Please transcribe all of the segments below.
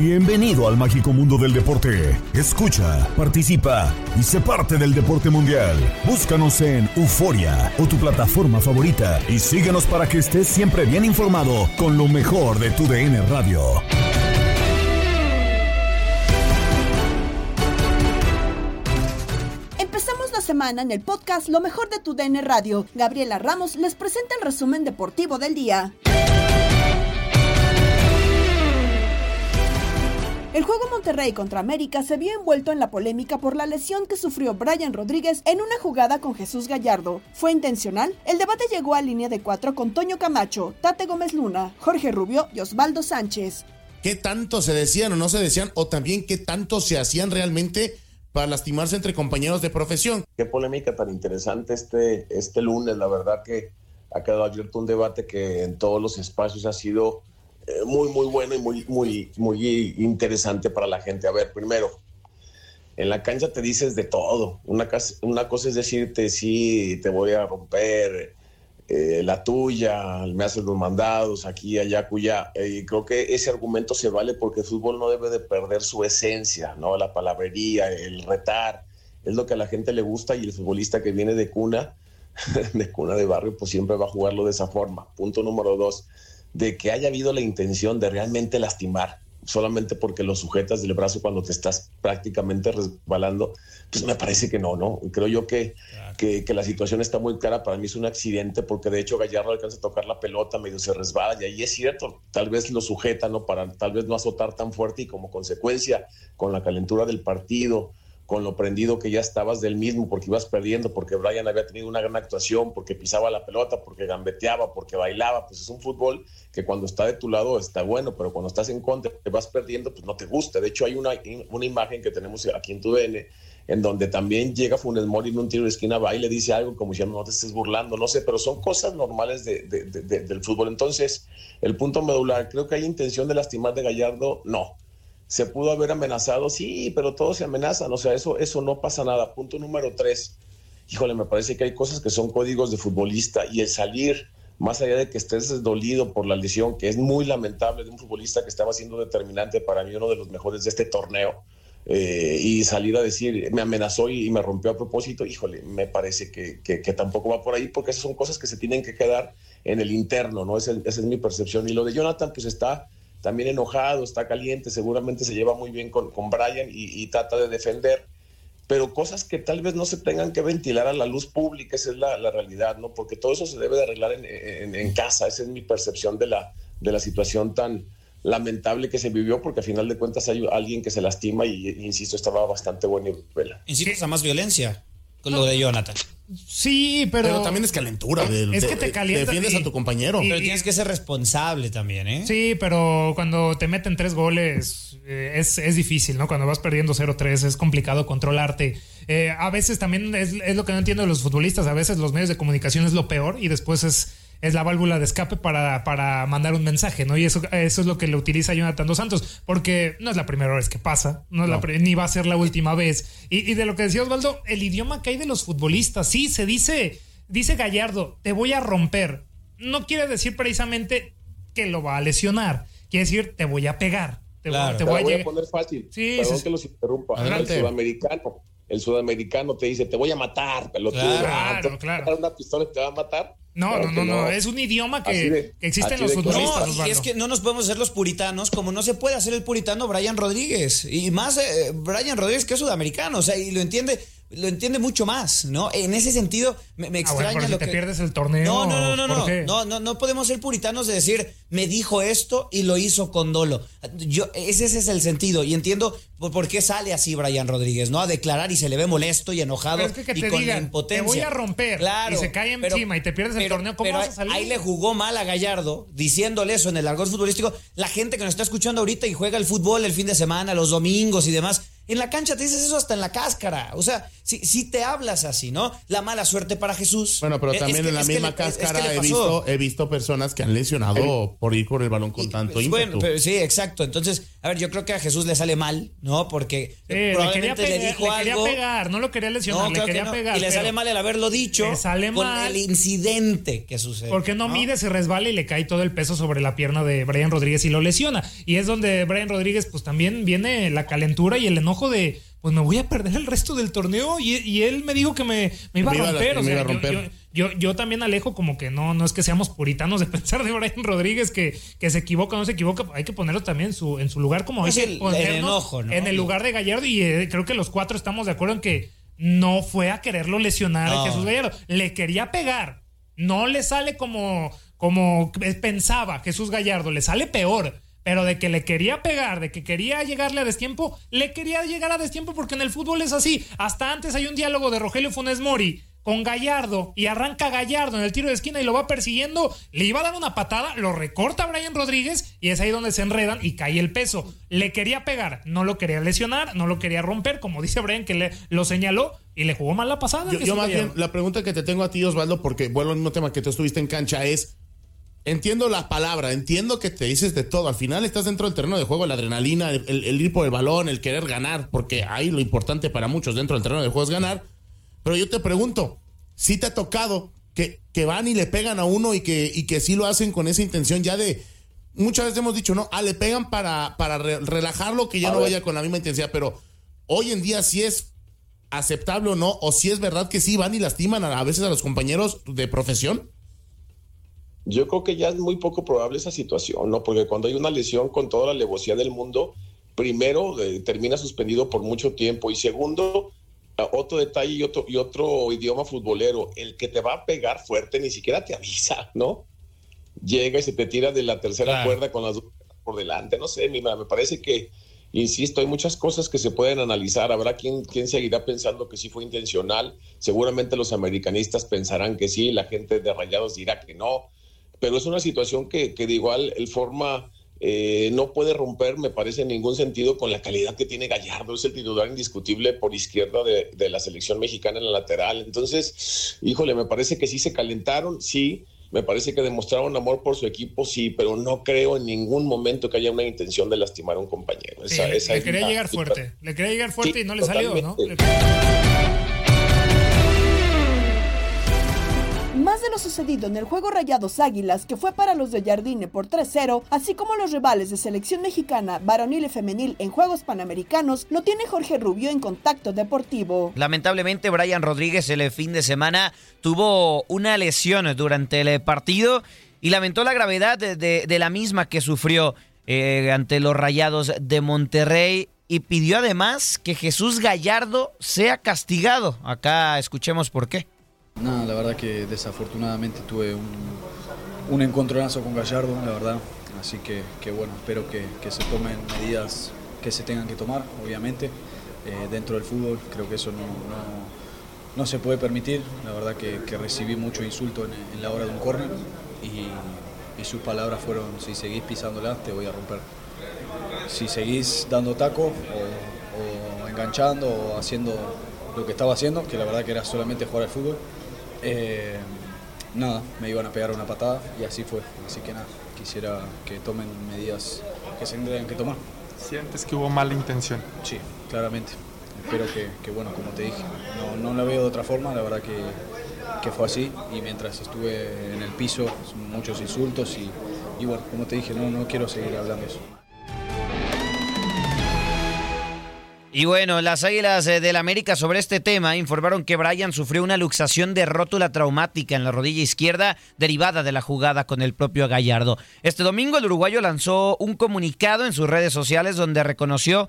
Bienvenido al mágico mundo del deporte. Escucha, participa y sé parte del deporte mundial. Búscanos en Euforia o tu plataforma favorita y síguenos para que estés siempre bien informado con lo mejor de tu DN Radio. Empezamos la semana en el podcast Lo mejor de tu DN Radio. Gabriela Ramos les presenta el resumen deportivo del día. El juego Monterrey contra América se vio envuelto en la polémica por la lesión que sufrió Brian Rodríguez en una jugada con Jesús Gallardo. ¿Fue intencional? El debate llegó a línea de cuatro con Toño Camacho, Tate Gómez Luna, Jorge Rubio y Osvaldo Sánchez. ¿Qué tanto se decían o no se decían? O también qué tanto se hacían realmente para lastimarse entre compañeros de profesión. Qué polémica tan interesante este, este lunes. La verdad que ha quedado abierto un debate que en todos los espacios ha sido muy, muy bueno y muy, muy, muy interesante para la gente. A ver, primero, en la cancha te dices de todo. Una, una cosa es decirte, sí, te voy a romper eh, la tuya, me haces los mandados aquí, allá, cuya. Y creo que ese argumento se vale porque el fútbol no debe de perder su esencia, ¿no? La palabrería, el retar, es lo que a la gente le gusta y el futbolista que viene de cuna, de cuna de barrio, pues siempre va a jugarlo de esa forma. Punto número dos de que haya habido la intención de realmente lastimar, solamente porque lo sujetas del brazo cuando te estás prácticamente resbalando, pues me parece que no, ¿no? Creo yo que, que, que, la situación está muy clara. Para mí es un accidente porque de hecho Gallardo alcanza a tocar la pelota, medio se resbala y ahí es cierto, tal vez lo sujeta, ¿no? Para tal vez no azotar tan fuerte y como consecuencia con la calentura del partido, con lo prendido que ya estabas del mismo, porque ibas perdiendo, porque Brian había tenido una gran actuación, porque pisaba la pelota, porque gambeteaba, porque bailaba, pues es un fútbol que cuando está de tu lado está bueno, pero cuando estás en contra, te vas perdiendo, pues no te gusta. De hecho, hay una, una imagen que tenemos aquí en tu DN, en donde también llega Funes Mori en un tiro de esquina, va y le dice algo como si no te estés burlando, no sé, pero son cosas normales de, de, de, del fútbol. Entonces, el punto medular, creo que hay intención de lastimar de Gallardo, no se pudo haber amenazado, sí, pero todos se amenazan, o sea, eso, eso no pasa nada. Punto número tres, híjole, me parece que hay cosas que son códigos de futbolista y el salir, más allá de que estés dolido por la lesión, que es muy lamentable de un futbolista que estaba siendo determinante para mí, uno de los mejores de este torneo, eh, y salir a decir, me amenazó y, me rompió a propósito, híjole, me parece que, que, tampoco va por ahí, porque esas son cosas que se tienen que quedar en el interno, ¿no? Esa es mi percepción. Y lo de Jonathan, pues está también enojado, está caliente, seguramente se lleva muy bien con, con Brian y, trata de defender, pero cosas que tal vez no se tengan que ventilar a la luz pública, esa es la, la realidad, ¿no? Porque todo eso se debe de arreglar en, en, casa, esa es mi percepción de la, de la situación tan lamentable que se vivió, porque al final de cuentas hay alguien que se lastima y, insisto, estaba bastante buena y vela. Incitas a más violencia con lo de Jonathan. Sí, pero. Pero también es calentura. De, es que te calientas. Defiendes y, a tu compañero. Y, pero tienes que ser responsable también, ¿eh? Sí, pero cuando te meten tres goles eh, es, es, difícil, ¿no? Cuando vas perdiendo 0-3 es complicado controlarte. Eh, a veces también es, es, lo que no entiendo de los futbolistas. A veces los medios de comunicación es lo peor y después es. Es la válvula de escape para, para mandar un mensaje, ¿no? Y eso, eso es lo que le utiliza Jonathan Dos Santos, porque no es la primera vez que pasa, no, es la ni va a ser la última vez. Y, y de lo que decía Osvaldo, el idioma que hay de los futbolistas, sí, se dice, dice Gallardo, te voy a romper. No quiere decir precisamente que lo va a lesionar, quiere decir, te voy a pegar. Te, voy- Claro. te Te voy a la voy a llegar- poner fácil. Sí, Perdón sí, que los interrumpa. Adelante. El sudamericano. El sudamericano te dice, te voy a matar, pelotudo. Claro, Ah, te claro. una pistola y te va a matar. No, Claro no, no, no, es un idioma que, de- que existe en los futbolistas. No, y es que no nos podemos hacer los puritanos como no se puede hacer el puritano Brian Rodríguez. Y más eh, Brian Rodríguez que es sudamericano, o sea, y lo entiende, lo entiende mucho más, ¿no? En ese sentido, me, me Ah, bueno, extraña si lo te que. pierdes el torneo. No, no, no, no, ¿por no, no, no, no podemos ser puritanos de decir, me dijo esto y lo hizo con dolo. Yo, ese, ese es el sentido y entiendo por, por qué sale así Brian Rodríguez, ¿no? A declarar y se le ve molesto y enojado Pero es que, que y te con digan, impotencia. te voy a romper Claro, y se cae pero- encima y te pierdes el pero- torneo, ¿cómo pero vas a salir? Ahí le jugó mal a Gallardo, diciéndole eso en el argot futbolístico. La gente que nos está escuchando ahorita y juega el fútbol el fin de semana, los domingos y demás. En la cancha te dices eso hasta en la cáscara. O sea, si, si te hablas así, ¿no? La mala suerte para Jesús. Bueno, pero es también que- en la misma le- es- es que cáscara he visto, he visto personas que han lesionado por ir con el balón con tanto Pues, ímpetu. bueno, pero sí, exacto. Entonces, a ver, yo creo que a Jesús le sale mal, ¿no? Porque Sí, le quería, le, dijo le quería algo. pegar, no lo quería lesionar, No, le que quería no. pegar. y le sale mal el haberlo dicho Le sale con mal. el incidente que sucede. ¿Por qué no, mide, se resbala y le cae todo el peso sobre la pierna de Brian Rodríguez y lo lesiona? Y es donde Brian Rodríguez, pues también viene la calentura y el enojo de, pues me voy a perder el resto del torneo. Y, y él me dijo que me, me iba Me iba a romper. o me sea, iba a yo- romper. Yo, yo, yo también alejo como que no, no es que seamos puritanos de pensar de Brian Rodríguez que, que se equivoca o no se equivoca. Hay que ponerlo también en su, en su lugar como hay Es que el- enojo, ¿no? en el lugar de Gallardo. Y eh, creo que los cuatro estamos de acuerdo en que no fue a quererlo lesionar No. a Jesús Gallardo. Le quería pegar. No le sale como, como pensaba Jesús Gallardo, le sale peor. Pero de que le quería pegar, de que quería llegarle a destiempo, le quería llegar a destiempo porque en el fútbol es así. Hasta antes hay un diálogo de Rogelio Funes Mori con Gallardo y arranca Gallardo en el tiro de esquina y lo va persiguiendo. Le iba a dar una patada, lo recorta Brian Rodríguez y es ahí donde se enredan y cae el peso. Le quería pegar, no lo quería lesionar, no lo quería romper, como dice Brian que le, lo señaló y le jugó mal la pasada. Yo, yo más bien, la pregunta que te tengo a ti, Osvaldo, porque vuelvo al mismo tema que tú estuviste en cancha, es, entiendo la palabra, entiendo que te dices de todo, al final estás dentro del terreno de juego, la adrenalina, el, el- ir por el balón, el querer ganar, porque ahí lo importante para muchos dentro del terreno de juego es ganar, pero yo te pregunto, si te ha tocado que, que van y le pegan a uno y que, y que sí lo hacen con esa intención ya de... Muchas veces hemos dicho, no, ah, le pegan para, para re- relajarlo, que ya A no ver. vaya con la misma intensidad, pero hoy en día sí es aceptable o no, o si es verdad que sí van y lastiman a, a veces a los compañeros de profesión. Yo creo que ya es muy poco probable esa situación, ¿no? Porque cuando hay una lesión con toda la alevosía del mundo, primero eh, termina suspendido por mucho tiempo y segundo, ah, otro detalle y otro, y otro idioma futbolero, el que te va a pegar fuerte ni siquiera te avisa, ¿no? Llega y se te tira de la tercera Claro. cuerda con las dos por delante, no sé, mira, me parece que, insisto, hay muchas cosas que se pueden analizar, habrá quien, quien seguirá pensando que sí fue intencional, seguramente los americanistas pensarán que sí, la gente de Rayados dirá que no, pero es una situación que, que de igual el forma eh, no puede romper, me parece, en ningún sentido con la calidad que tiene Gallardo. Es el titular indiscutible por izquierda de, de la selección mexicana en la lateral. Entonces, híjole, me parece que sí se calentaron, sí. Me parece que demostraron amor por su equipo, sí, pero no creo en ningún momento que haya una intención de lastimar a un compañero. Sí, Esa- le, esa le quería llegar fuerte. Le quería llegar fuerte Sí, y no le salió, ¿no? totalmente. Más de lo sucedido en el juego Rayados Águilas, que fue para los de Jardine por 3-0, así como los rivales de selección mexicana varonil y femenil en Juegos Panamericanos, lo tiene Jorge Rubio en Contacto Deportivo. Lamentablemente, Brian Rodríguez el fin de semana tuvo una lesión durante el partido y lamentó la gravedad de, la misma que sufrió eh, ante los Rayados de Monterrey y pidió además que Jesús Gallardo sea castigado. Acá escuchemos por qué. Nada, la verdad que desafortunadamente tuve un, un encontronazo con Gallardo, la verdad. Así que, bueno, espero que, se tomen medidas que se tengan que tomar, obviamente. Eh, dentro del fútbol creo que eso no, no, se puede permitir. La verdad que, recibí mucho insulto en, en la hora de un córner y, y sus palabras fueron, si seguís pisándola te voy a romper. Si seguís dando taco o, o enganchando o haciendo lo que estaba haciendo, que la verdad que era solamente jugar al fútbol, eh, nada, me iban a pegar una patada y así fue. Así que nada, quisiera que tomen medidas que se tendrían que tomar. ¿Sientes que hubo mala intención? Sí, claramente. Espero que, bueno, como te dije, no, no la veo de otra forma, la verdad que, que fue así y mientras estuve en el piso, muchos insultos y, y bueno, como te dije, no, no quiero seguir hablando de eso. Y bueno, las Águilas eh, del América sobre este tema informaron que Brian sufrió una luxación de rótula traumática en la rodilla izquierda derivada de la jugada con el propio Gallardo. Este domingo el uruguayo lanzó un comunicado en sus redes sociales donde reconoció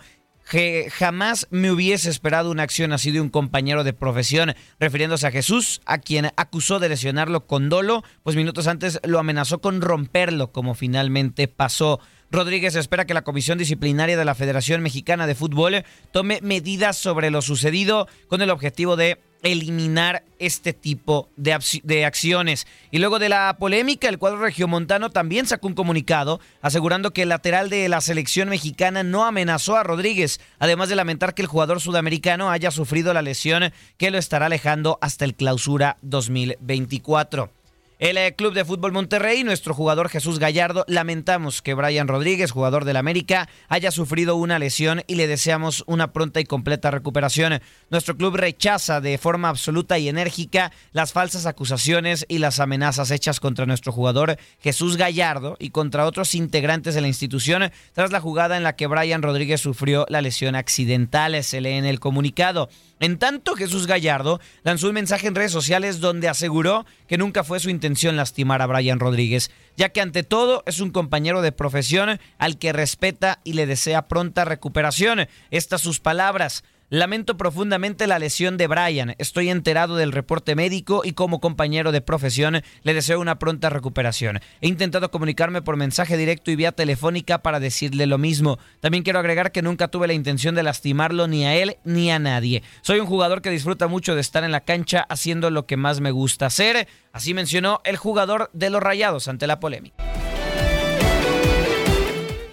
que jamás me hubiese esperado una acción así de un compañero de profesión, refiriéndose a Jesús, a quien acusó de lesionarlo con dolo, pues minutos antes lo amenazó con romperlo, como finalmente pasó. Rodríguez espera que la Comisión Disciplinaria de la Federación Mexicana de Fútbol tome medidas sobre lo sucedido con el objetivo de eliminar este tipo de, acciones. Y luego de la polémica, el cuadro regiomontano también sacó un comunicado asegurando que el lateral de la selección mexicana no amenazó a Rodríguez, además de lamentar que el jugador sudamericano haya sufrido la lesión que lo estará alejando hasta el clausura 2024. El eh, Club de Fútbol Monterrey, nuestro jugador Jesús Gallardo, lamentamos que Brian Rodríguez, jugador del América, haya sufrido una lesión y le deseamos una pronta y completa recuperación. Nuestro club rechaza de forma absoluta y enérgica las falsas acusaciones y las amenazas hechas contra nuestro jugador Jesús Gallardo y contra otros integrantes de la institución tras la jugada en la que Brian Rodríguez sufrió la lesión accidental, se lee en el comunicado. En tanto, Jesús Gallardo lanzó un mensaje en redes sociales donde aseguró que nunca fue su intención lastimar a Brian Rodríguez, ya que ante todo es un compañero de profesión al que respeta y le desea pronta recuperación. Estas sus palabras. Lamento profundamente la lesión de Brian. Estoy enterado del reporte médico y como compañero de profesión le deseo una pronta recuperación. He intentado comunicarme por mensaje directo y vía telefónica para decirle lo mismo. También quiero agregar que nunca tuve la intención de lastimarlo ni a él ni a nadie. Soy un jugador que disfruta mucho de estar en la cancha haciendo lo que más me gusta hacer. Así mencionó el jugador de los Rayados ante la polémica.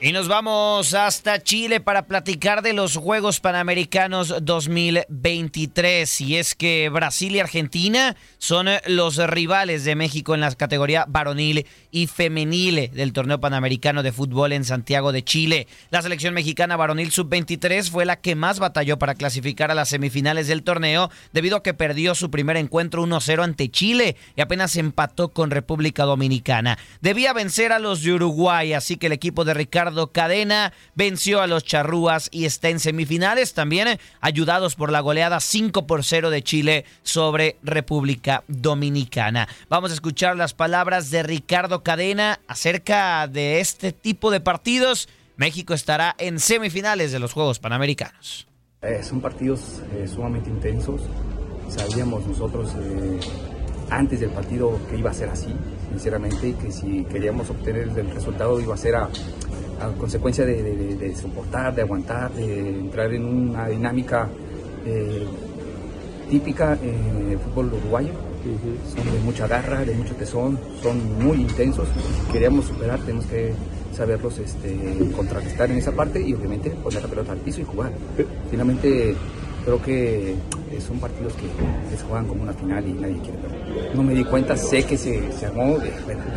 Y nos vamos hasta Chile para platicar de los Juegos Panamericanos 2023. Y es que Brasil y Argentina son los rivales de México en las categorías varonil y femenil del torneo panamericano de fútbol en Santiago de Chile. La selección mexicana varonil sub-23 fue la que más batalló para clasificar a las semifinales del torneo debido a que perdió su primer encuentro 1-0 ante Chile y apenas empató con República Dominicana. Debía vencer a los de Uruguay, así que el equipo de Ricardo Cadena venció a los charrúas y está en semifinales también, eh, ayudados por la goleada 5 por 0 de Chile sobre República Dominicana. Vamos a escuchar las palabras de Ricardo Cadena acerca de este tipo de partidos. México estará en semifinales de los Juegos Panamericanos. Eh, son partidos eh, sumamente intensos. Sabíamos nosotros antes del partido que iba a ser así, sinceramente, que si queríamos obtener el resultado iba a ser a, a consecuencia de, soportar, de aguantar, de entrar en una dinámica eh, típica en el fútbol uruguayo. Son de mucha garra, de mucho tesón, son muy intensos. Si queríamos superar, tenemos que saberlos este, contrarrestar en esa parte y obviamente poner la pelota al piso y jugar. Finalmente, creo que son partidos que, se juegan como una final y nadie quiere perder. No me di cuenta, sé que se, se armó,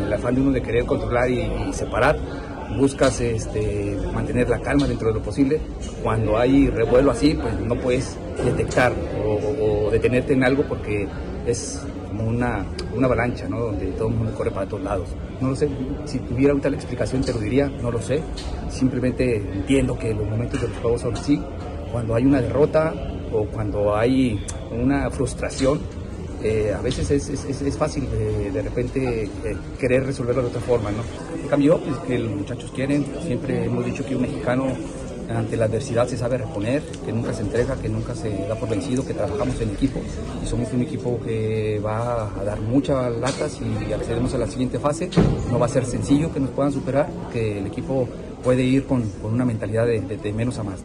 el afán de uno de querer controlar y separar, buscas este, mantener la calma dentro de lo posible. Cuando hay revuelo así, pues no puedes detectar o, detenerte en algo porque es como una, una avalancha, ¿no? Donde todo el mundo corre para todos lados. No lo sé, si tuviera ahorita la explicación te lo diría, no lo sé. Simplemente entiendo que los momentos de los juegos son así. Cuando hay una derrota o cuando hay una frustración, eh, a veces es, es, es fácil de repente eh, querer resolverlo de otra forma, ¿no? En cambio, pues, que los muchachos quieren, siempre hemos dicho que un mexicano ante la adversidad se sabe reponer, que nunca se entrega, que nunca se da por vencido, que trabajamos en equipo y somos un equipo que va a dar muchas latas y accedemos a la siguiente fase. No va a ser sencillo que nos puedan superar, que el equipo puede ir con, con una mentalidad de, de menos a más.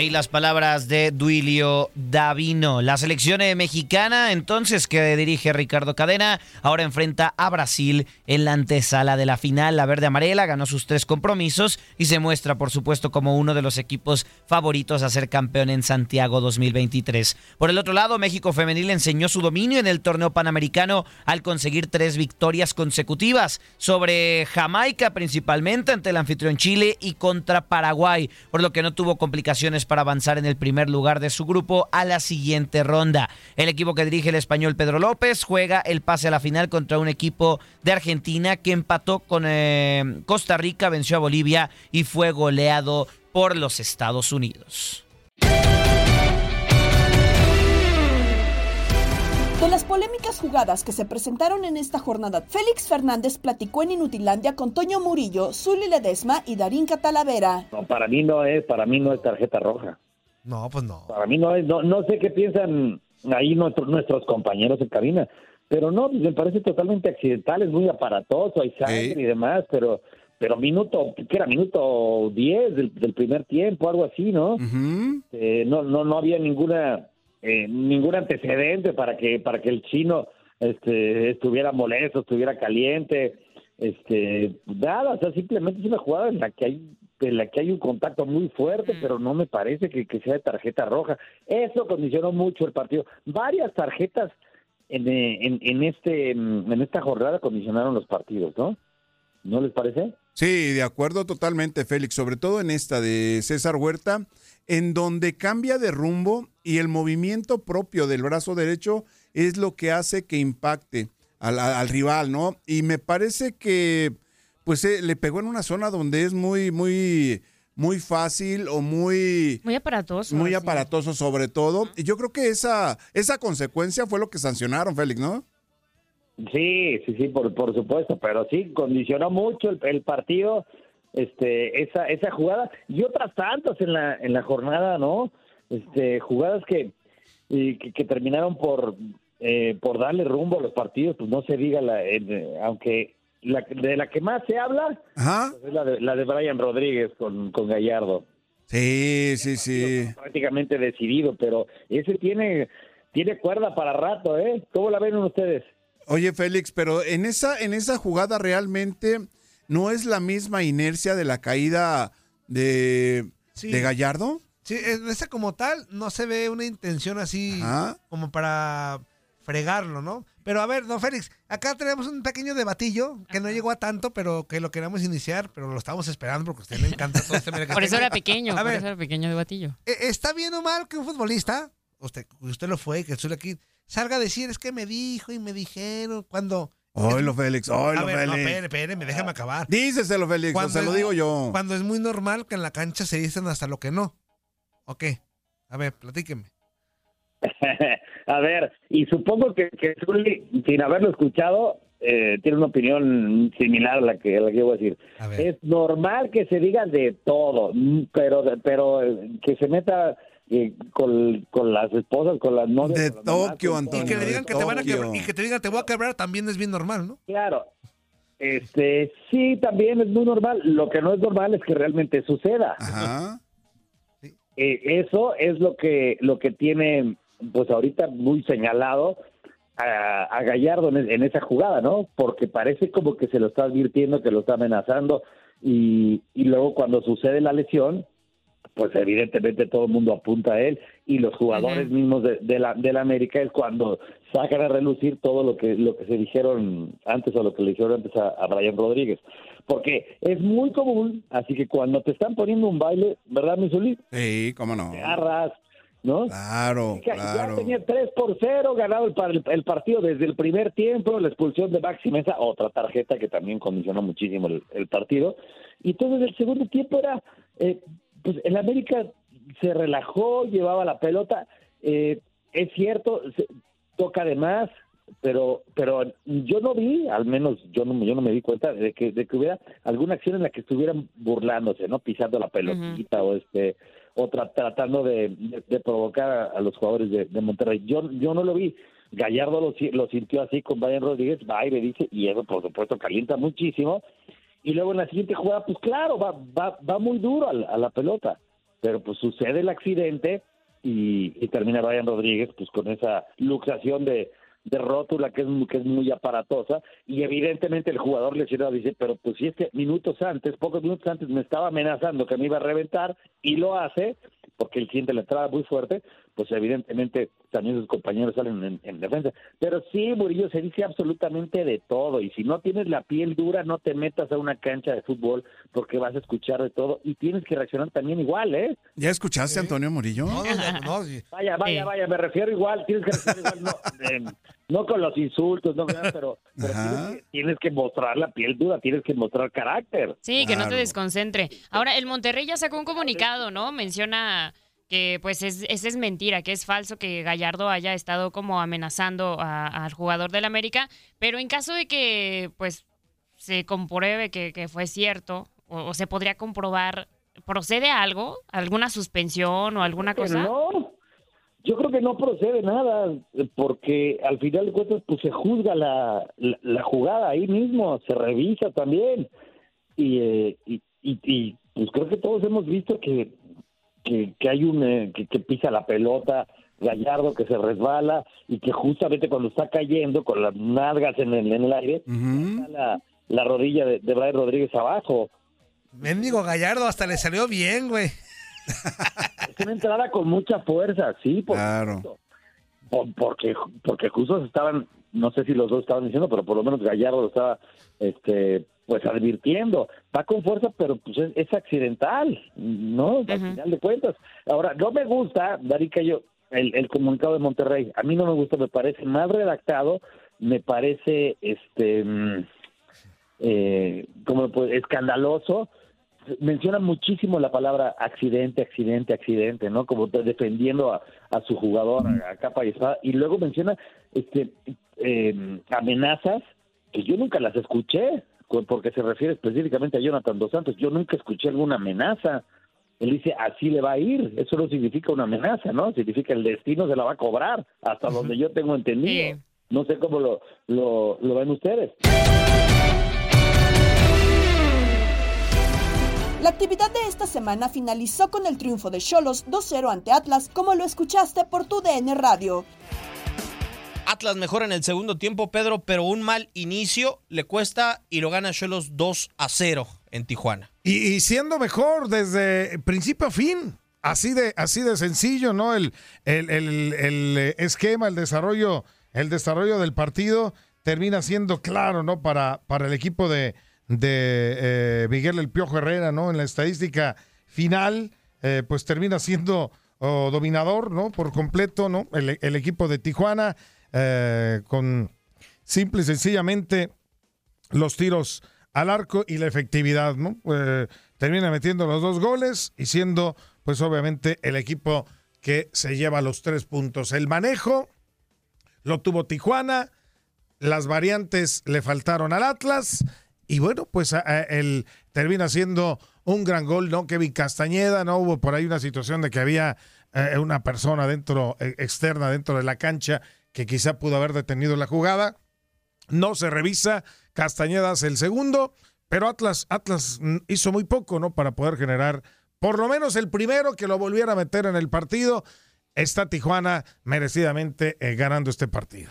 Ahí las palabras de Duilio Davino. La selección mexicana, entonces, que dirige Ricardo Cadena, ahora enfrenta a Brasil en la antesala de la final. La verde amarela ganó sus tres compromisos y se muestra, por supuesto, como uno de los equipos favoritos a ser campeón en Santiago 2023. Por el otro lado, México Femenil enseñó su dominio en el torneo panamericano al conseguir tres victorias consecutivas sobre Jamaica, principalmente ante el anfitrión Chile y contra Paraguay, por lo que no tuvo complicaciones para avanzar en el primer lugar de su grupo a la siguiente ronda. El equipo que dirige el español Pedro López juega el pase a la final contra un equipo de Argentina que empató con eh, Costa Rica, venció a Bolivia y fue goleado por los Estados Unidos. De las polémicas jugadas que se presentaron en esta jornada, Félix Fernández platicó en Inutilandia con Toño Murillo, Zuli Ledesma y Darín Catalavera. No, para mí no es, para mí no es tarjeta roja. No, pues no. Para mí no es, no, no sé qué piensan ahí nuestros, nuestros compañeros en cabina, pero no, me parece totalmente accidental, es muy aparatoso, hay sangre y demás, pero pero minuto, que era minuto 10 del, del primer tiempo, algo así, ¿no? Eh, no, no, no había ninguna eh, ningún antecedente para que para que el chino este estuviera molesto, estuviera caliente, este nada, o sea, simplemente es una jugada en la que hay en la que hay un contacto muy fuerte, pero no me parece que, que sea de tarjeta roja. Eso condicionó mucho el partido. Varias tarjetas en, eh, en, en este en esta jornada condicionaron los partidos, ¿no? ¿No les parece? Sí, de acuerdo totalmente, Félix, sobre todo en esta de César Huerta, en donde cambia de rumbo y el movimiento propio del brazo derecho es lo que hace que impacte al, al rival, ¿no? Y me parece que pues eh, le pegó en una zona donde es muy, muy, muy fácil o muy... Muy aparatoso. Muy sí. aparatoso sobre todo. Y yo creo que esa, esa consecuencia fue lo que sancionaron, Félix, ¿no? Sí, sí, sí, por, por supuesto, pero sí, condicionó mucho el, el partido, este, esa, esa jugada y otras tantas en la, en la jornada, ¿no? Este, jugadas que, y que, que terminaron por, eh, por darle rumbo a los partidos, pues no se diga, la, eh, aunque la, de la que más se habla pues es la de, la de Brian Rodríguez con, con Gallardo. Sí, sí, sí. Prácticamente decidido, pero ese tiene, tiene cuerda para rato, ¿eh? ¿Cómo la ven ustedes? Oye, Félix, pero en esa, en esa jugada realmente no es la misma inercia de la caída de, Sí. de Gallardo. Sí, en esa como tal no se ve una intención así como para fregarlo, ¿no? Pero a ver, don Félix, acá tenemos un pequeño debatillo que no llegó a tanto, pero que lo queremos iniciar, pero lo estamos esperando porque a usted le encanta todo este Por eso era pequeño, A por ver, eso era pequeño debatillo. ¿e- ¿está bien o mal que un futbolista, usted, usted lo fue, que estuvo aquí, salga a decir, es que me dijo y me dijeron, cuando... Oilo, Félix, oilo, a ver, no, Félix. espere, espéreme, déjame acabar. Díceselo, Félix, o se lo digo yo. Cuando es muy normal que en la cancha se dicen hasta lo que no. ¿O qué? A ver, platíqueme. a ver, y supongo que, que Zuli, sin haberlo escuchado, eh, tiene una opinión similar a la que, a la que yo voy a decir. Es normal que se diga de todo, mm, pero, pero eh, que se meta eh, con, con las esposas, con las novias. De las Tokio, Antonio. Y que le digan que te van a quebrar, y que te digan te voy a quebrar también es bien normal, ¿no? Claro. Este, sí, también es muy normal. Lo que no es normal es que realmente suceda. Eh, eso es lo que lo que tiene, pues ahorita muy señalado a, a Gallardo en, en esa jugada, ¿no? Porque parece como que se lo está advirtiendo, que lo está amenazando y, y luego cuando sucede la lesión, pues evidentemente todo el mundo apunta a él y los jugadores mismos de, de la de la América es cuando sacan a relucir todo lo que lo que se dijeron antes o lo que le dijeron antes a, a Brian Rodríguez porque es muy común así que cuando te están poniendo un baile verdad mi Zuli? Sí, cómo no. te agarras ¿no? Claro, Ya- claro. Ya tenía 3 por 0, ganado el, par- el partido desde el primer tiempo, la expulsión de Maxi Mesa, otra tarjeta que también condicionó muchísimo el, el partido. Y entonces el segundo tiempo era, eh, pues el América se relajó, llevaba la pelota. eh, es cierto, se- toca de más, pero pero yo no vi, al menos yo no, yo no me di cuenta de que, de que hubiera alguna acción en la que estuvieran burlándose, ¿no? Pisando la pelotita o este o tra- tratando de, de- de provocar a, los jugadores de, de Monterrey. Yo yo no lo vi. Gallardo lo, lo sintió así con Brian Rodríguez, va y le dice, y eso por supuesto calienta muchísimo. Y luego en la siguiente jugada, pues claro, va va, va muy duro a la, a la pelota. pero pues sucede el accidente y, y termina Brian Rodríguez pues con esa luxación de, de rótula que es, muy- aparatosa y evidentemente el jugador lesionado dice, pero pues si es minutos antes, pocos minutos antes me estaba amenazando que me iba a reventar y lo hace porque él siente la entrada muy fuerte, pues evidentemente también sus compañeros salen en, en defensa. Pero sí, Murillo, se dice absolutamente de todo y si no tienes la piel dura no te metas a una cancha de fútbol porque vas a escuchar de todo y tienes que reaccionar también igual, ¿eh? ¿Ya escuchaste, Antonio Murillo? Vaya, vaya, vaya, me refiero igual, tienes que reaccionar igual, no, eh, no con los insultos, no, pero, pero tienes, que, tienes que mostrar la piel dura, tienes que mostrar carácter. Sí, que no te desconcentre. Ahora, el Monterrey ya sacó un comunicado, ¿no? Menciona que pues es, esa es mentira, que es falso que Gallardo haya estado como amenazando al jugador del América, pero en caso de que pues se compruebe que, que fue cierto o, o se podría comprobar, ¿procede algo? ¿Alguna suspensión o alguna cosa? No, yo creo que no procede nada, porque al final de cuentas pues se juzga la, la, la jugada ahí mismo, se revisa también. Y, eh, y, y, y, pues creo que todos hemos visto que, que, que hay un eh, que, que pisa la pelota, Gallardo que se resbala y que justamente cuando está cayendo con las nalgas en el, en el aire, está la, la rodilla de, de Brian Rodríguez abajo. Mendigo Gallardo hasta le salió bien, güey. Es una entrada con mucha fuerza, sí, por supuesto. Por- porque, porque justo estaban, no sé si los dos estaban diciendo, pero por lo menos Gallardo estaba, este, pues advirtiendo. Va con fuerza, pero pues es, es accidental, ¿no? Al final de cuentas. Ahora, no me gusta, Darica, yo, el, el comunicado de Monterrey. A mí no me gusta, me parece mal redactado, me parece, este, mm, eh, como pues, escandaloso. Menciona muchísimo la palabra accidente, accidente, accidente, ¿no? Como de- defendiendo a, a su jugador a, a capa y espada. Y luego menciona este, eh, amenazas que yo nunca las escuché, cu- porque se refiere específicamente a Jonathan Dos Santos. Yo nunca escuché alguna amenaza. Él dice, así le va a ir. Eso no significa una amenaza, ¿no? Significa el destino se la va a cobrar, hasta donde yo tengo entendido. No sé cómo lo, lo, lo ven ustedes. La actividad de esta semana finalizó con el triunfo de Cholos 2-0 ante Atlas, como lo escuchaste por tu DN Radio. Atlas mejora en el segundo tiempo, Pedro, pero un mal inicio le cuesta y lo gana Cholos 2 a 0 en Tijuana. Y, siendo mejor desde principio a fin. Así de, así de sencillo, ¿no? El, el, el- esquema, el desarrollo, el desarrollo del partido termina siendo claro, ¿no? Para, para el equipo de, de eh, Miguel El Piojo Herrera, ¿no? En la estadística final, eh, pues termina siendo oh, dominador, ¿no? Por completo, ¿no? El, el equipo de Tijuana, eh, con simple y sencillamente los tiros al arco y la efectividad. Eh, termina metiendo los dos goles y siendo, pues obviamente, el equipo que se lleva los tres puntos. El manejo lo tuvo Tijuana, las variantes le faltaron al Atlas y bueno, pues termina siendo un gran gol, ¿no? Kevin Castañeda, ¿no? Hubo por ahí una situación de que había eh, una persona dentro, externa dentro de la cancha que quizá pudo haber detenido la jugada no se revisa, Castañeda hace el segundo, pero Atlas, Atlas mm, hizo muy poco, ¿no? Para poder generar por lo menos el primero que lo volviera a meter en el partido. Está Tijuana merecidamente eh, ganando este partido.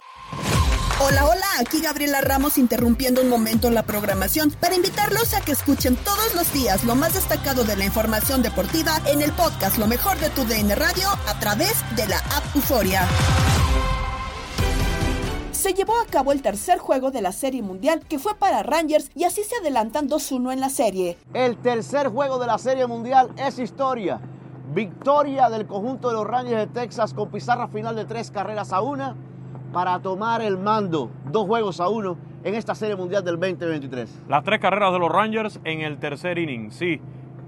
Hola, hola, aquí Gabriela Ramos interrumpiendo un momento la programación para invitarlos a que escuchen todos los días lo más destacado de la información deportiva en el podcast Lo mejor de tu DN Radio a través de la app Euforia. se llevó a cabo el tercer juego de la Serie Mundial que fue para Rangers y así se adelantan 2-1 en la serie. El tercer juego de la Serie Mundial es historia. Victoria del conjunto de los Rangers de Texas con pizarra final de tres carreras a una para tomar el mando, dos juegos a uno en esta Serie Mundial del 2023. Las tres carreras de los Rangers en el tercer inning, sí.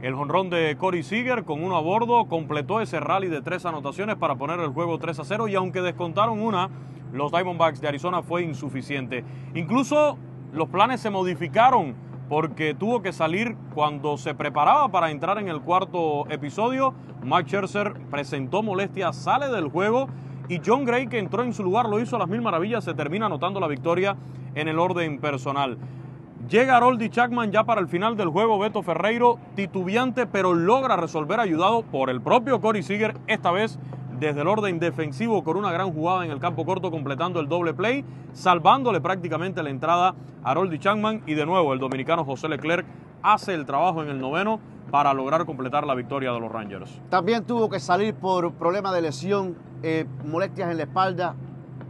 El jonrón de Corey Seager con uno a bordo completó ese rally de tres anotaciones para poner el juego 3 a 0 y aunque descontaron una, los Diamondbacks de Arizona fue insuficiente. Incluso los planes se modificaron porque tuvo que salir cuando se preparaba para entrar en el cuarto episodio. Mike Scherzer presentó molestias, sale del juego y John Gray, que entró en su lugar, lo hizo a las mil maravillas, se termina anotando la victoria en el orden personal. Llega Aroldi Chapman ya para el final del juego, Beto Ferreiro, titubeante, pero logra resolver ayudado por el propio Corey Seager, esta vez desde el orden defensivo con una gran jugada en el campo corto completando el doble play, salvándole prácticamente la entrada a Aroldi Chapman y de nuevo el dominicano José Leclerc hace el trabajo en el noveno para lograr completar la victoria de los Rangers. También tuvo que salir por problema de lesión, eh, molestias en la espalda,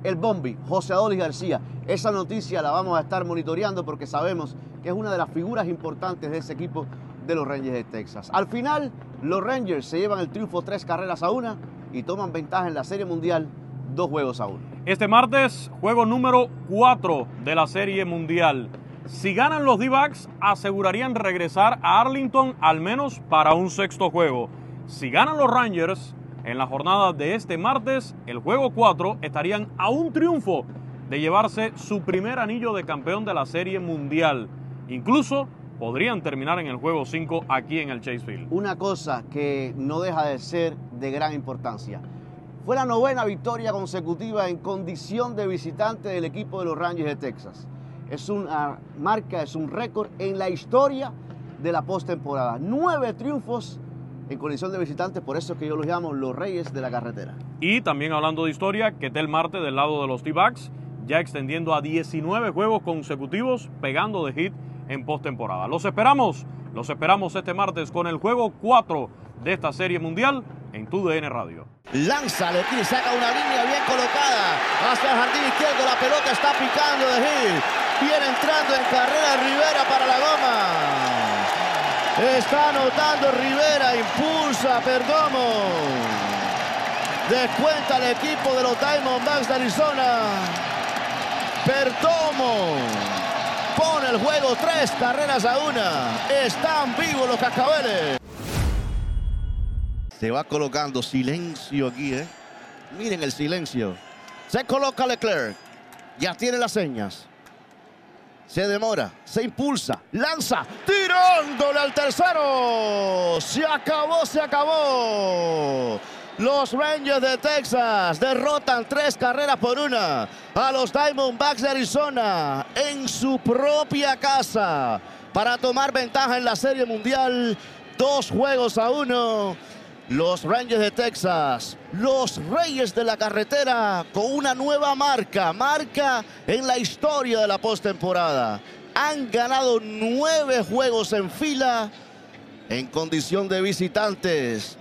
el Bombi, José Adolis García. Esa noticia la vamos a estar monitoreando porque sabemos que es una de las figuras importantes de ese equipo de los Rangers de Texas. Al final, los Rangers se llevan el triunfo tres carreras a una y toman ventaja en la Serie Mundial dos juegos a uno. Este martes, juego número 4 de la Serie Mundial. Si ganan los D-Backs, asegurarían regresar a Arlington al menos para un sexto juego. Si ganan los Rangers, en la jornada de este martes, el juego 4, estarían a un triunfo de llevarse su primer anillo de campeón de la Serie Mundial. Incluso podrían terminar en el juego 5 aquí en el Chase Field. Una cosa que no deja de ser de gran importancia. Fue la novena victoria consecutiva en condición de visitante del equipo de los Rangers de Texas. Es una marca, es un récord en la historia de la postemporada. Nueve triunfos en condición de visitante, por eso es que yo los llamo los reyes de la carretera. Y también hablando de historia, que el Marte del lado de los T-Backs, ya extendiendo a 19 juegos consecutivos, pegando de hit en postemporada. Los esperamos, los esperamos este martes con el juego 4 de esta serie mundial en tu DN Radio. Lanza, le tira, saca una línea bien colocada hacia el jardín izquierdo. La pelota está picando de hit. Viene entrando en carrera Rivera para la goma. Está anotando Rivera, impulsa Perdomo. Descuenta el equipo de los Diamondbacks de Arizona. Perdomo pone el juego tres carreras a una. Están vivos los cascabeles. Se va colocando silencio aquí, ¿eh? Miren el silencio. Se coloca Leclerc. Ya tiene las señas. Se demora, se impulsa, lanza, tirándole al tercero. Se acabó, se acabó. Los Rangers de Texas derrotan tres carreras por una a los Diamondbacks de Arizona en su propia casa para tomar ventaja en la Serie Mundial. Dos juegos a uno. Los Rangers de Texas, los Reyes de la Carretera, con una nueva marca, marca en la historia de la postemporada. Han ganado nueve juegos en fila en condición de visitantes.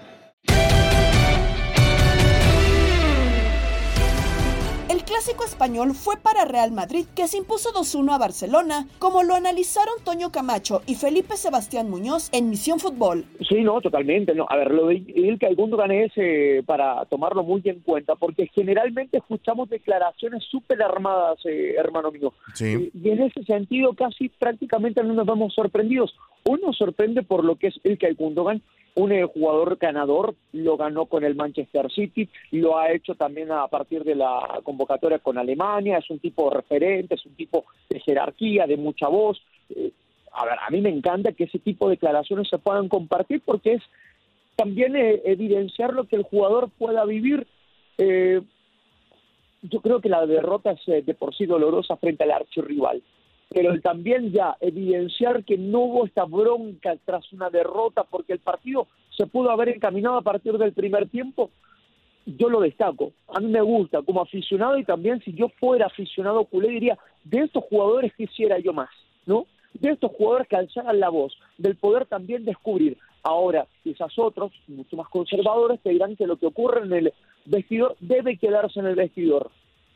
El clásico español fue para Real Madrid, que se impuso 2-1 a Barcelona, como lo analizaron Toño Camacho y Felipe Sebastián Muñoz en Misión Fútbol. Sí, no, totalmente. No. A ver, lo de Ilka el Gundogan es eh, para tomarlo muy en cuenta, porque generalmente escuchamos declaraciones súper armadas, eh, hermano mío. Sí. Y en ese sentido, casi prácticamente no nos vamos sorprendidos. Uno sorprende por lo que es Ilka el Gundogan, un eh, jugador ganador, lo ganó con el Manchester City, lo ha hecho también a partir de la convocatoria con Alemania, es un tipo referente, es un tipo de jerarquía, de mucha voz. Eh, a ver, a mí me encanta que ese tipo de declaraciones se puedan compartir porque es también eh, evidenciar lo que el jugador pueda vivir. Yo creo que la derrota es de por sí dolorosa frente al archirrival pero también ya evidenciar que no hubo esta bronca tras una derrota porque el partido se pudo haber encaminado a partir del primer tiempo, yo lo destaco. A mí me gusta como aficionado y también si yo fuera aficionado culé diría, de estos jugadores quisiera yo más, ¿no? De estos jugadores que alzaran la voz, del poder también descubrir. Ahora, quizás otros, mucho más conservadores, te dirán que lo que ocurre en el vestidor debe quedarse en el vestidor.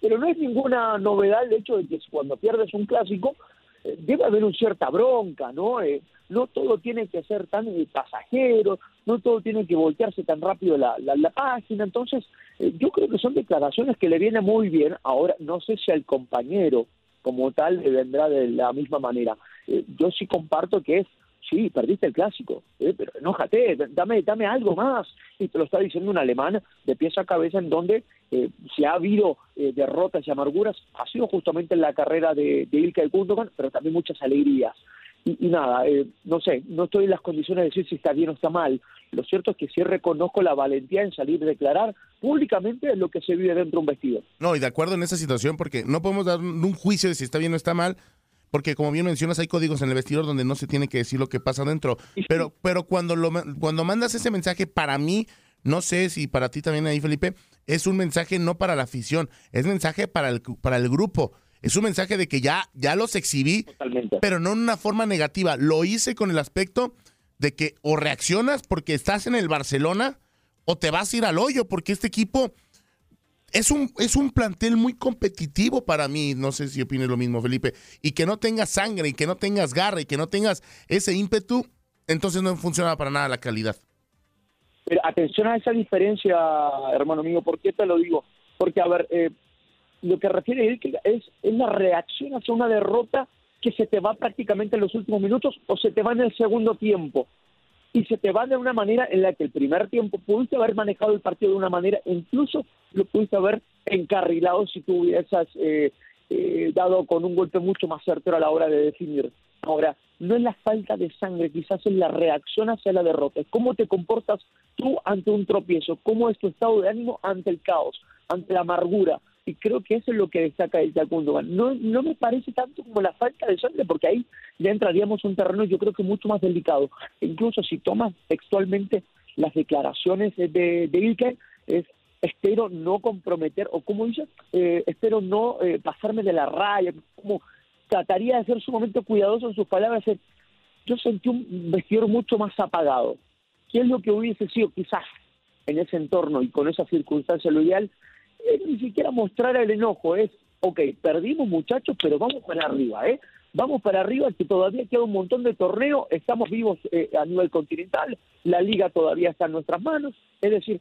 Pero no es ninguna novedad el hecho de que cuando pierdes un clásico eh, debe haber una cierta bronca, ¿no? Eh, no todo tiene que ser tan eh, pasajero, no todo tiene que voltearse tan rápido la, la, la página, entonces eh, yo creo que son declaraciones que le vienen muy bien, ahora no sé si al compañero como tal le vendrá de la misma manera. Eh, yo sí comparto que es sí, perdiste el clásico, eh, pero enójate, dame, dame algo más. Y te lo está diciendo un alemán de pies a cabeza en donde eh, si ha habido eh, derrotas y amarguras, ha sido justamente en la carrera de, de Ilka y Gundogan, pero también muchas alegrías. Y, y nada, eh, no sé, no estoy en las condiciones de decir si está bien o está mal. Lo cierto es que sí reconozco la valentía en salir a declarar públicamente lo que se vive dentro de un vestido. No, y de acuerdo en esa situación, porque no podemos dar un juicio de si está bien o está mal, porque como bien mencionas, hay códigos en el vestidor donde no se tiene que decir lo que pasa dentro. Pero, pero cuando, lo, cuando mandas ese mensaje, para mí, no sé si para ti también ahí, Felipe, es un mensaje no para la afición, es mensaje para el, para el grupo. Es un mensaje de que ya, ya los exhibí, pero no en una forma negativa. Lo hice con el aspecto de que o reaccionas porque estás en el Barcelona o te vas a ir al hoyo porque este equipo es un, es un plantel muy competitivo para mí, no sé si opines lo mismo, Felipe, y que no tengas sangre, y que no tengas garra, y que no tengas ese ímpetu, entonces no funciona para nada la calidad. Pero atención a esa diferencia, hermano mío, ¿por qué te lo digo? Porque, a ver, eh, lo que refiere es, es la reacción hacia una derrota que se te va prácticamente en los últimos minutos o se te va en el segundo tiempo. Y se te va de una manera en la que el primer tiempo pudiste haber manejado el partido de una manera, incluso lo pudiste haber encarrilado si tú hubieses eh, eh, dado con un golpe mucho más certero a la hora de definir. Ahora, no es la falta de sangre, quizás es la reacción hacia la derrota. Es cómo te comportas tú ante un tropiezo, cómo es tu estado de ánimo ante el caos, ante la amargura. Y creo que eso es lo que destaca el Gundogan. No, no me parece tanto como la falta de sangre, porque ahí ya entraríamos a un terreno yo creo que mucho más delicado. Incluso si tomas textualmente las declaraciones de, de Ilke, es espero no comprometer, o como dice, eh, espero no eh, pasarme de la raya, como trataría de ser sumamente cuidadoso en sus palabras. Yo sentí un vestidor mucho más apagado. ¿Qué es lo que hubiese sido quizás en ese entorno y con esa circunstancia lo ideal? Es ni siquiera mostrar el enojo, es, ok, perdimos muchachos, pero vamos para arriba, ¿eh? Vamos para arriba, que todavía queda un montón de torneo, estamos vivos eh, a nivel continental, la liga todavía está en nuestras manos, es decir,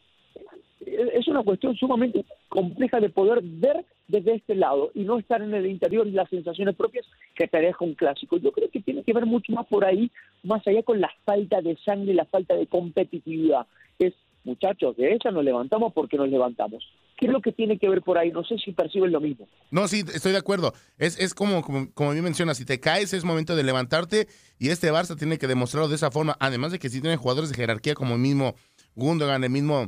es una cuestión sumamente compleja de poder ver desde este lado y no estar en el interior y las sensaciones propias que te deja un clásico. Yo creo que tiene que ver mucho más por ahí, más allá con la falta de sangre y la falta de competitividad. Es, muchachos, de esa nos levantamos porque nos levantamos. ¿Qué es lo que tiene que ver por ahí? No sé si perciben lo mismo. No, sí, estoy de acuerdo. Es, es como, como, como bien mencionas, si te caes es momento de levantarte y este Barça tiene que demostrarlo de esa forma. Además de que si tiene jugadores de jerarquía como el mismo Gundogan, el mismo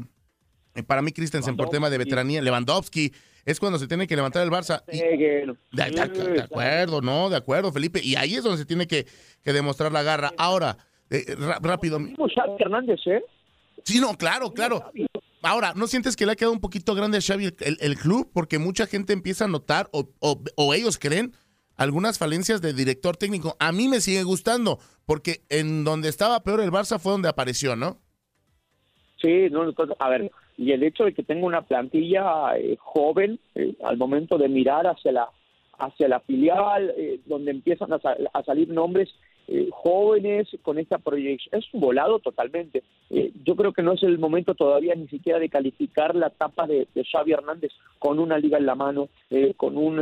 para mí, Christensen, por tema de veteranía, Lewandowski, es cuando se tiene que levantar el Barça. Y- de, de- de acuerdo, no, de acuerdo, Felipe. Y ahí es donde se tiene que, que demostrar la garra. Ahora, eh, rápido. Hernández, ¿eh? Sí, no, claro, claro. Ahora, ¿no sientes que le ha quedado un poquito grande a Xavi el, club? Porque mucha gente empieza a notar, o, o- o ellos creen, algunas falencias de director técnico. A mí me sigue gustando, porque en donde estaba peor el Barça fue donde apareció, ¿no? Sí, no, a ver, y el hecho de que tenga una plantilla eh, joven eh, al momento de mirar hacia la hacia la filial, eh, donde empiezan a, sa- a salir nombres eh, jóvenes con esta proyección, es un volado totalmente. Eh, yo creo que no es el momento todavía ni siquiera de calificar la etapa de, de Xavi Hernández con una liga en la mano, con un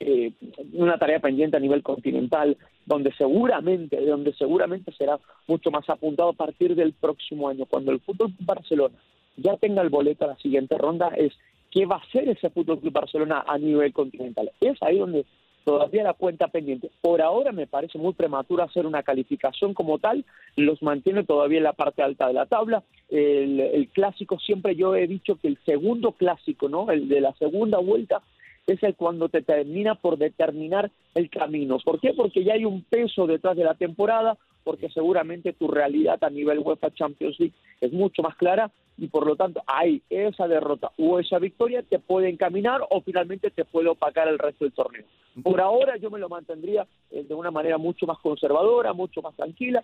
eh, una tarea pendiente a nivel continental, donde seguramente, donde seguramente será mucho más apuntado a partir del próximo año, cuando el Fútbol Club Barcelona ya tenga el boleto a la siguiente ronda, es qué va a hacer ese Fútbol Club Barcelona a nivel continental. Es ahí donde todavía la cuenta pendiente. Por ahora me parece muy prematuro hacer una calificación como tal, los mantiene todavía en la parte alta de la tabla. El, el clásico, siempre yo he dicho que el segundo clásico, ¿no? El de la segunda vuelta, es el cuando te termina por determinar el camino. ¿Por qué? Porque ya hay un peso detrás de la temporada, porque seguramente tu realidad a nivel UEFA Champions League es mucho más clara y por lo tanto hay esa derrota o esa victoria te puede encaminar o finalmente te puede opacar el resto del torneo. Por ahora yo me lo mantendría eh, de una manera mucho más conservadora, mucho más tranquila.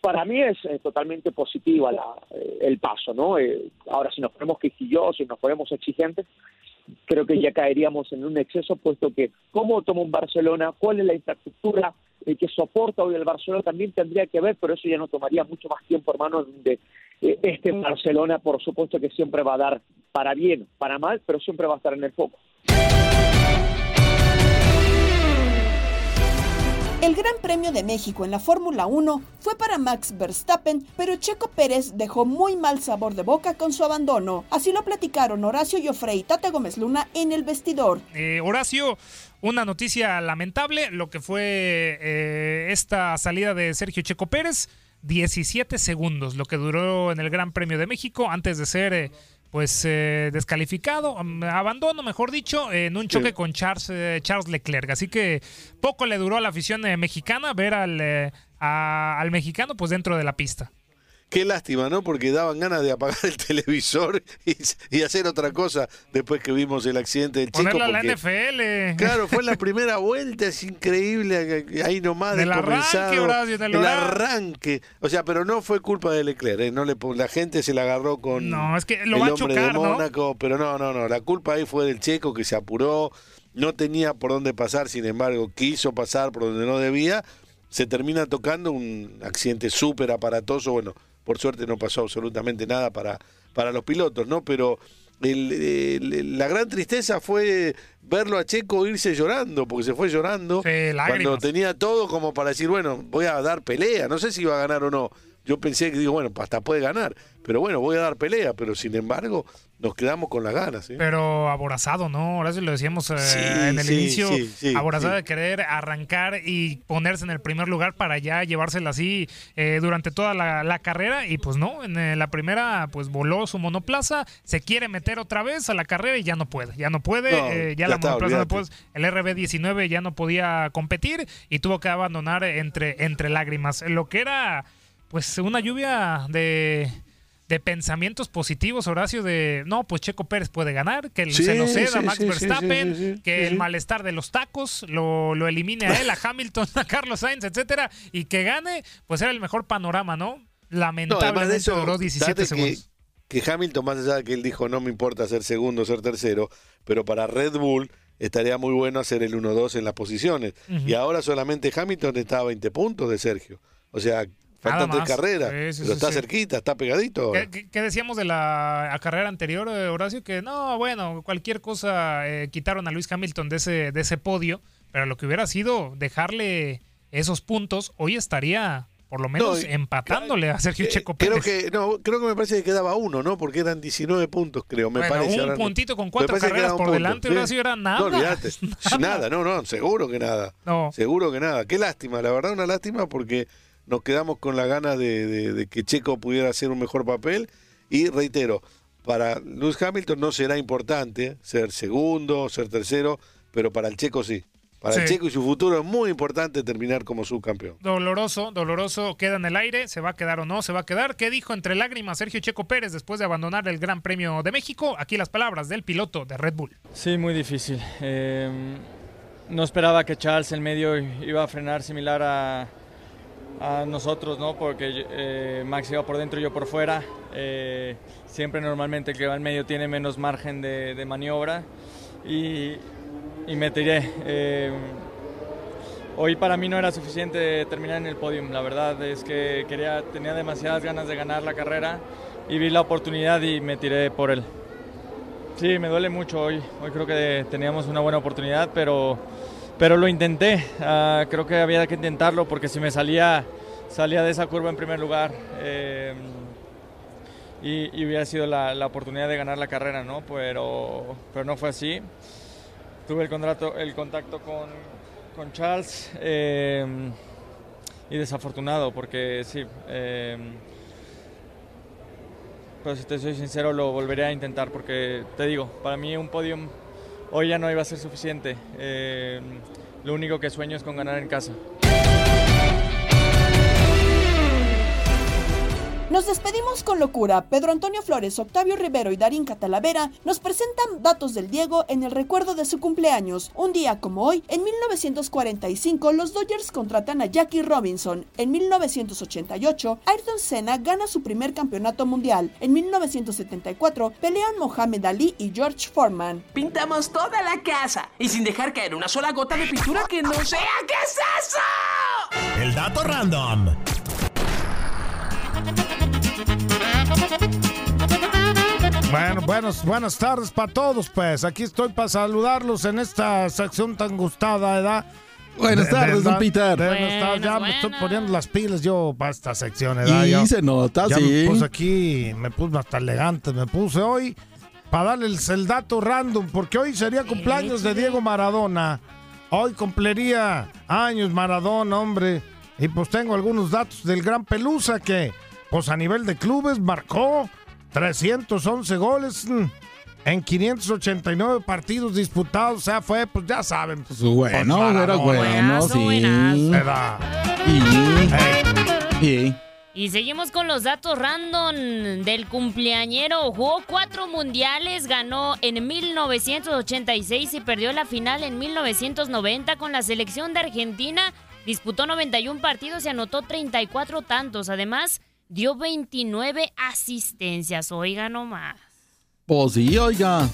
Para mí es eh, totalmente positiva la, eh, el paso, ¿no? Eh, ahora si nos ponemos quisquillosos, si nos ponemos exigentes, creo que ya caeríamos en un exceso, puesto que cómo toma un Barcelona, cuál es la infraestructura eh, que soporta hoy el Barcelona también tendría que ver, pero eso ya no tomaría mucho más tiempo, hermano, donde eh, este Barcelona, por supuesto que siempre va a dar para bien, para mal, pero siempre va a estar en el foco. El Gran Premio de México en la Fórmula 1 fue para Max Verstappen, pero Checo Pérez dejó muy mal sabor de boca con su abandono. Así lo platicaron Horacio Joffre y Tata Gómez Luna en el vestidor. Eh, Horacio, una noticia lamentable, lo que fue eh, esta salida de Sergio Checo Pérez. 17 segundos, lo que duró en el Gran Premio de México antes de ser eh, pues eh, descalificado, um, abandono, mejor dicho, en un choque con Charles, eh, Charles Leclerc. Así que poco le duró a la afición eh, mexicana ver al, eh, a- al mexicano pues dentro de la pista. Qué lástima, ¿no? Porque daban ganas de apagar el televisor y, y hacer otra cosa después que vimos el accidente del chico. Ponerlo a la porque- NFL. Claro, fue la primera vuelta, es increíble, ahí nomás Del arranque, Horacio, del el arranque. O sea, pero no fue culpa de Leclerc, ¿eh? no le, la gente se la agarró con No, es que lo el va a hombre chocar, de ¿no? Mónaco, pero no, no, no, la culpa ahí fue del checo que se apuró, no tenía por dónde pasar, sin embargo, quiso pasar por donde no debía, se termina tocando un accidente súper aparatoso, bueno, por suerte no pasó absolutamente nada para, para los pilotos, ¿no? Pero el- el- la gran tristeza fue verlo a Checo irse llorando, porque se fue llorando cuando tenía todo como para decir, bueno, voy a dar pelea, no sé si iba a ganar o no. Yo pensé que digo, bueno, hasta puede ganar, pero bueno, voy a dar pelea, pero sin embargo, nos quedamos con las ganas. ¿sí? Pero aborazado, ¿no? Ahora sí lo decíamos eh, Sí, en el sí, inicio. sí, sí, aborazado de querer arrancar y ponerse en el primer lugar para ya llevársela así eh, durante toda la, la carrera. Y pues no, en eh, la primera pues voló su monoplaza, se quiere meter otra vez a la carrera y ya no puede. Ya no puede, No, eh, ya, ya la está, monoplaza olvídate. El RB19 ya no podía competir y tuvo que abandonar entre, entre lágrimas. Lo que era pues una lluvia de, de pensamientos positivos, Horacio, de no, pues Checo Pérez puede ganar, que Sí, se lo ceda sí, a Max sí, Verstappen, que el malestar de los tacos lo, lo elimine a él, a Hamilton, a Carlos Sainz, etcétera, y que gane, pues era el mejor panorama, ¿no? No, Lamentablemente de eso, duró 17 date que, segundos. que Hamilton, más allá de que él dijo no me importa ser segundo, ser tercero, pero para Red Bull estaría muy bueno hacer el 1-2 en las posiciones. Y ahora solamente Hamilton está a 20 puntos de Sergio. O sea, faltan tres carreras, Sí, sí, pero sí, está cerquita, está pegadito. ¿Qué, decíamos de la carrera anterior, eh, Horacio? Que no, bueno, cualquier cosa eh, quitaron a Luis Hamilton de ese, de ese podio, pero lo que hubiera sido dejarle esos puntos, hoy estaría por lo menos No, empatándole a Sergio Checo Creo Pérez. que, no, creo que me parece que quedaba uno, ¿no? Porque eran 19 puntos, creo, me Bueno, parece. un ahora no- puntito con cuatro carreras por punto, delante, sí. sí era nada. No, olvídate. Nada. nada, no, no, seguro que nada. No. Seguro que nada. Qué lástima, la verdad, una lástima porque nos quedamos con la gana de, de- de que Checo pudiera hacer un mejor papel. Y reitero, para Lewis Hamilton no será importante ser segundo, ser tercero, pero para el Checo sí. Para el. Checo y su futuro es muy importante terminar como subcampeón. Doloroso, doloroso, queda en el aire, se va a quedar o no, se va a quedar. ¿Qué dijo entre lágrimas Sergio Checo Pérez después de abandonar el Gran Premio de México? Aquí las palabras del piloto de Red Bull. Sí, muy difícil. Eh, no esperaba que Charles en medio iba a frenar similar a, a nosotros, ¿no? Porque eh, Max iba por dentro y yo por fuera. Eh, siempre normalmente que va en medio tiene menos margen de, de maniobra y, y me tiré. Eh, hoy para mí no era suficiente terminar en el podium. La verdad es que quería, tenía demasiadas ganas de ganar la carrera y vi la oportunidad y me tiré por él. Sí, me duele mucho hoy. Hoy creo que teníamos una buena oportunidad, pero, pero lo intenté. Ah, creo que había que intentarlo porque si me salía, salía de esa curva en primer lugar eh, y, y hubiera sido la, la oportunidad de ganar la carrera, ¿no? Pero, pero no fue así. Tuve el, contrato, el contacto con, con Charles eh, y desafortunado porque sí. eh, pero si te soy sincero, lo volveré a intentar porque te digo, para mí un podium hoy ya no iba a ser suficiente. Eh, lo único que sueño es con ganar en casa. Nos despedimos con locura. Pedro Antonio Flores, Octavio Rivero y Darín Catalavera nos presentan datos del Diego en el recuerdo de su cumpleaños. Un día como hoy, en 1945, los Dodgers contratan a Jackie Robinson. En 1988, Ayrton Senna gana su primer campeonato mundial. En 1974, pelean Mohamed Ali y George Foreman. Pintamos toda la casa y sin dejar caer una sola gota de pintura que no sea. ¿Qué es eso? El dato random. Bueno, buenos, buenas tardes para todos, pues. Aquí estoy para saludarlos en esta sección tan gustada, ¿verdad? Buenas tardes, don Peter. Buenas tardes, ya me estoy poniendo las pilas yo para esta sección, ¿verdad? Y Ya- se nota, ya sí. me puse aquí, me puse hasta elegante, me puse hoy para darles el dato random, porque hoy sería cumpleaños de Diego Maradona. Hoy cumpliría años Maradona, hombre. Y pues tengo algunos datos del Gran Pelusa que, pues a nivel de clubes, marcó 311 goles en 589 partidos disputados. O sea, fue, pues ya saben. Pues, Bueno, pues, era bueno, sí. ¿Verdad? Y, y- Y seguimos con los datos random del cumpleañero. Jugó cuatro mundiales, ganó en 1986 y perdió la final en 1990 con la selección de Argentina. Disputó 91 partidos y anotó 34 tantos. Además, dio 29 asistencias. Oiga nomás. Pues sí, oiga.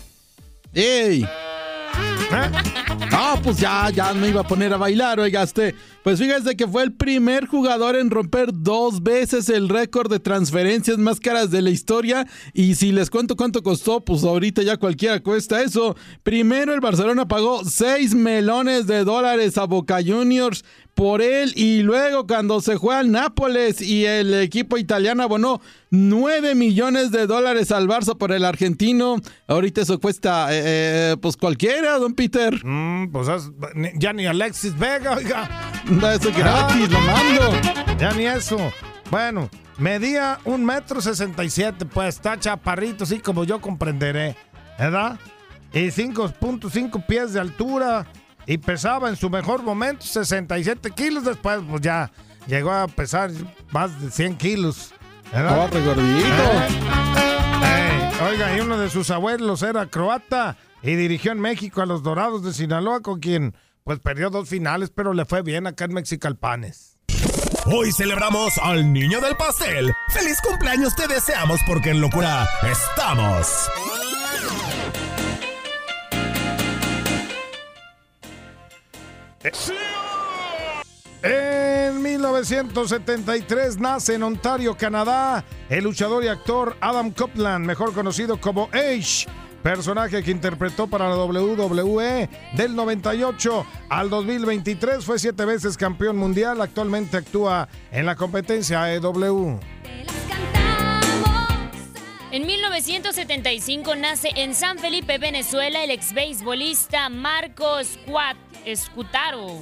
¡Ey! Ah, pues ya, ya me iba a poner a bailar, oiga, este. Pues fíjese que fue el primer jugador en romper dos veces el récord de transferencias más caras de la historia. Y si les cuento cuánto costó, pues ahorita ya cualquiera cuesta eso. Primero el Barcelona pagó 6 melones de dólares a Boca Juniors por él y luego cuando se fue al Nápoles y el equipo italiano abonó 9 millones de dólares al Barça por el argentino. Ahorita eso cuesta eh, eh, pues cualquiera, don Peter. Mm, pues ya ni Alexis Vega, oiga. Da eso gratis, lo mando. Ya ni eso. Bueno, medía un metro sesenta y siete, pues está chaparrito, así como yo comprenderé, ¿verdad? Y 5.5 pies de altura y pesaba en su mejor momento 67 kilos. Después, pues ya llegó a pesar más de 100 kilos. ¿verdad? Oh, gordito. Eh, oiga, y uno de sus abuelos era croata y dirigió en México a los Dorados de Sinaloa, con quien pues perdió dos finales, pero le fue bien acá en Mexicalpanes. Hoy celebramos al niño del pastel. ¡Feliz cumpleaños te deseamos porque en locura estamos! En 1973 nace en Ontario, Canadá, el luchador y actor Adam Copeland, mejor conocido como Ace, personaje que interpretó para la WWE del 98 al 2023, fue siete veces campeón mundial, actualmente actúa en la competencia AEW. En 1975 nace en San Felipe, Venezuela, el ex beisbolista Marco Squat, Escutaro.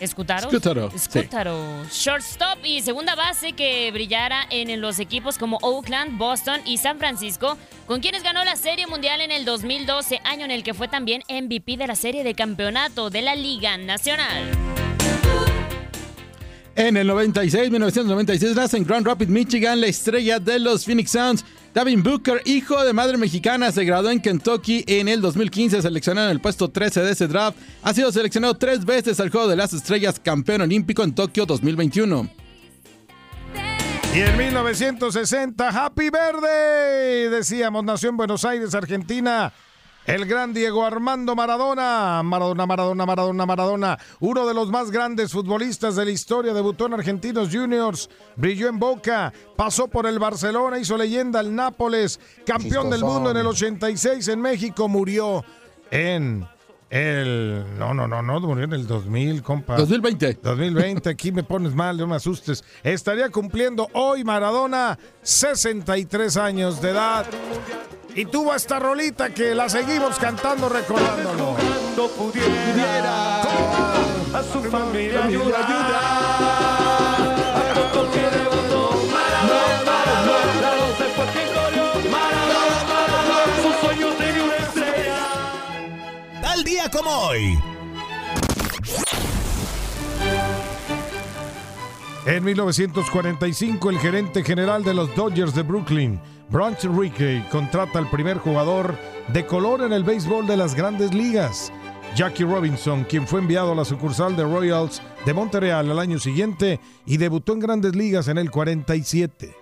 ¿Escutaro? Scutaro, sí. Scutaro. Shortstop y segunda base que brillara en los equipos como Oakland, Boston y San Francisco, con quienes ganó la Serie Mundial en el 2012, año en el que fue también MVP de la Serie de Campeonato de la Liga Nacional. En el 96, 1996, nace en Grand Rapids, Michigan, la estrella de los Phoenix Suns. Davin Booker, hijo de madre mexicana, se graduó en Kentucky en el 2015, seleccionado en el puesto 13 de ese draft. Ha sido seleccionado tres veces al Juego de las Estrellas, campeón olímpico en Tokio 2021. Y en 1960, Happy Verde, decíamos, nació en Buenos Aires, Argentina. El gran Diego Armando Maradona, Maradona, Maradona, Maradona, Maradona, uno de los más grandes futbolistas de la historia, debutó en Argentinos Juniors, brilló en Boca, pasó por el Barcelona, hizo leyenda al Nápoles, campeón del mundo en el 86 en México, murió en el... No, no, no, no, murió en el 2000, compa. 2020. 2020, aquí me pones mal, no me asustes. Estaría cumpliendo hoy Maradona 63 años de edad. Y tuvo esta rolita que la seguimos cantando recordándolo. No pudiera a su familia ayudar. A poco que rebotó Maradona, Maradona, se fue quien corrió. Maradona, Maradona, su sueño tenía una estrella. Tal día como hoy. En 1945, el gerente general de los Dodgers de Brooklyn, Bronx Rickey, contrata al primer jugador de color en el béisbol de las grandes ligas, Jackie Robinson, quien fue enviado a la sucursal de Royals de Montreal al año siguiente y debutó en grandes ligas en el 47.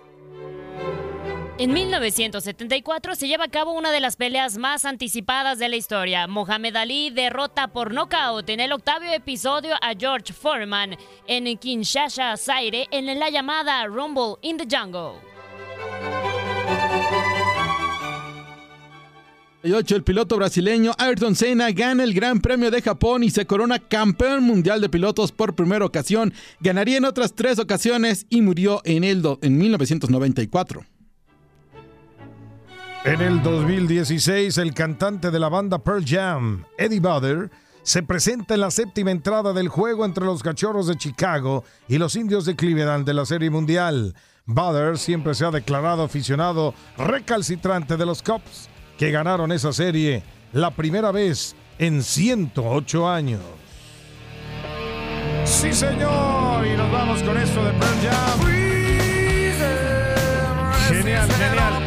En 1974 se lleva a cabo una de las peleas más anticipadas de la historia. Mohamed Ali derrota por nocaut en el octavo episodio a George Foreman en Kinshasa, Zaire, en la llamada Rumble in the Jungle. El piloto brasileño Ayrton Senna gana el Gran Premio de Japón y se corona campeón mundial de pilotos por primera ocasión. Ganaría en otras tres ocasiones y murió en, el en 1994. En el 2016, el cantante de la banda Pearl Jam, Eddie Vedder, se presenta en la séptima entrada del juego entre los Cachorros de Chicago y los Indios de Cleveland de la Serie Mundial. Vedder siempre se ha declarado aficionado recalcitrante de los Cubs, que ganaron esa serie la primera vez en 108 años. Sí, señor, y nos vamos con esto de Pearl Jam. Genial, genial.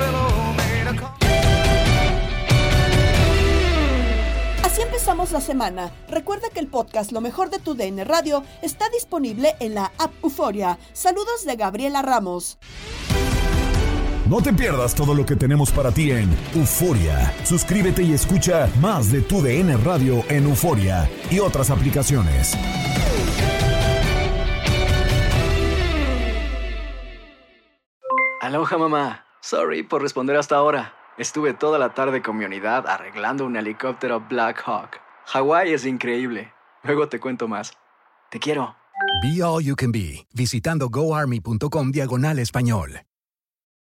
Así empezamos la semana. Recuerda que el podcast Lo mejor de tu DN Radio está disponible en la app Euforia. Saludos de Gabriela Ramos. No te pierdas todo lo que tenemos para ti en Euforia. Suscríbete y escucha más de tu DN Radio en Euforia y otras aplicaciones. Aloha mamá. Sorry por responder hasta ahora. Estuve toda la tarde con mi unidad arreglando un helicóptero Black Hawk. Hawái es increíble. Luego te cuento más. Te quiero. Be All You Can Be, visitando goarmy.com diagonal español.